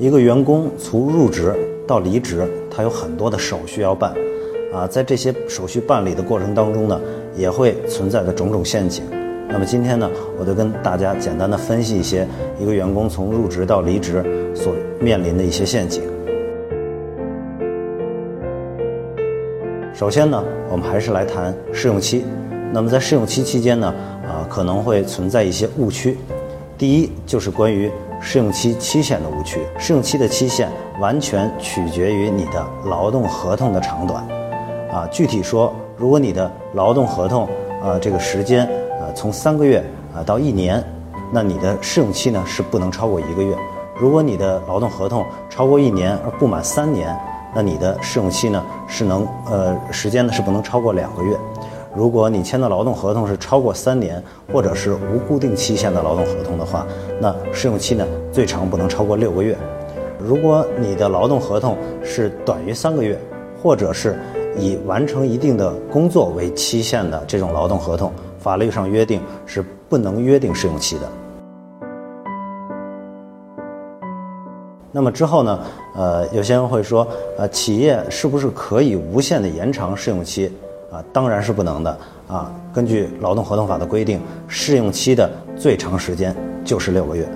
一个员工从入职到离职，他有很多的手续要办，啊，在这些手续办理的过程当中呢，也会存在的种种陷阱。那么今天呢，我就跟大家简单的分析一些一个员工从入职到离职所面临的一些陷阱。首先呢，我们还是来谈试用期。那么在试用期期间呢，啊，可能会存在一些误区。第一就是关于试用期期限的误区。试用期的期限完全取决于你的劳动合同的长短。啊，具体说，如果你的劳动合同，啊，这个时间，啊，从三个月啊到一年，那你的试用期呢是不能超过一个月。如果你的劳动合同超过一年而不满三年，那你的试用期呢是能呃时间呢是不能超过两个月。如果你签的劳动合同是超过三年，或者是无固定期限的劳动合同的话，那试用期呢最长不能超过六个月。如果你的劳动合同是短于三个月，或者是以完成一定的工作为期限的这种劳动合同，法律上约定是不能约定试用期的。那么之后呢？呃，有些人会说，呃，企业是不是可以无限的延长试用期？啊，当然是不能的。啊，根据劳动合同法的规定，试用期的最长时间就是六个月。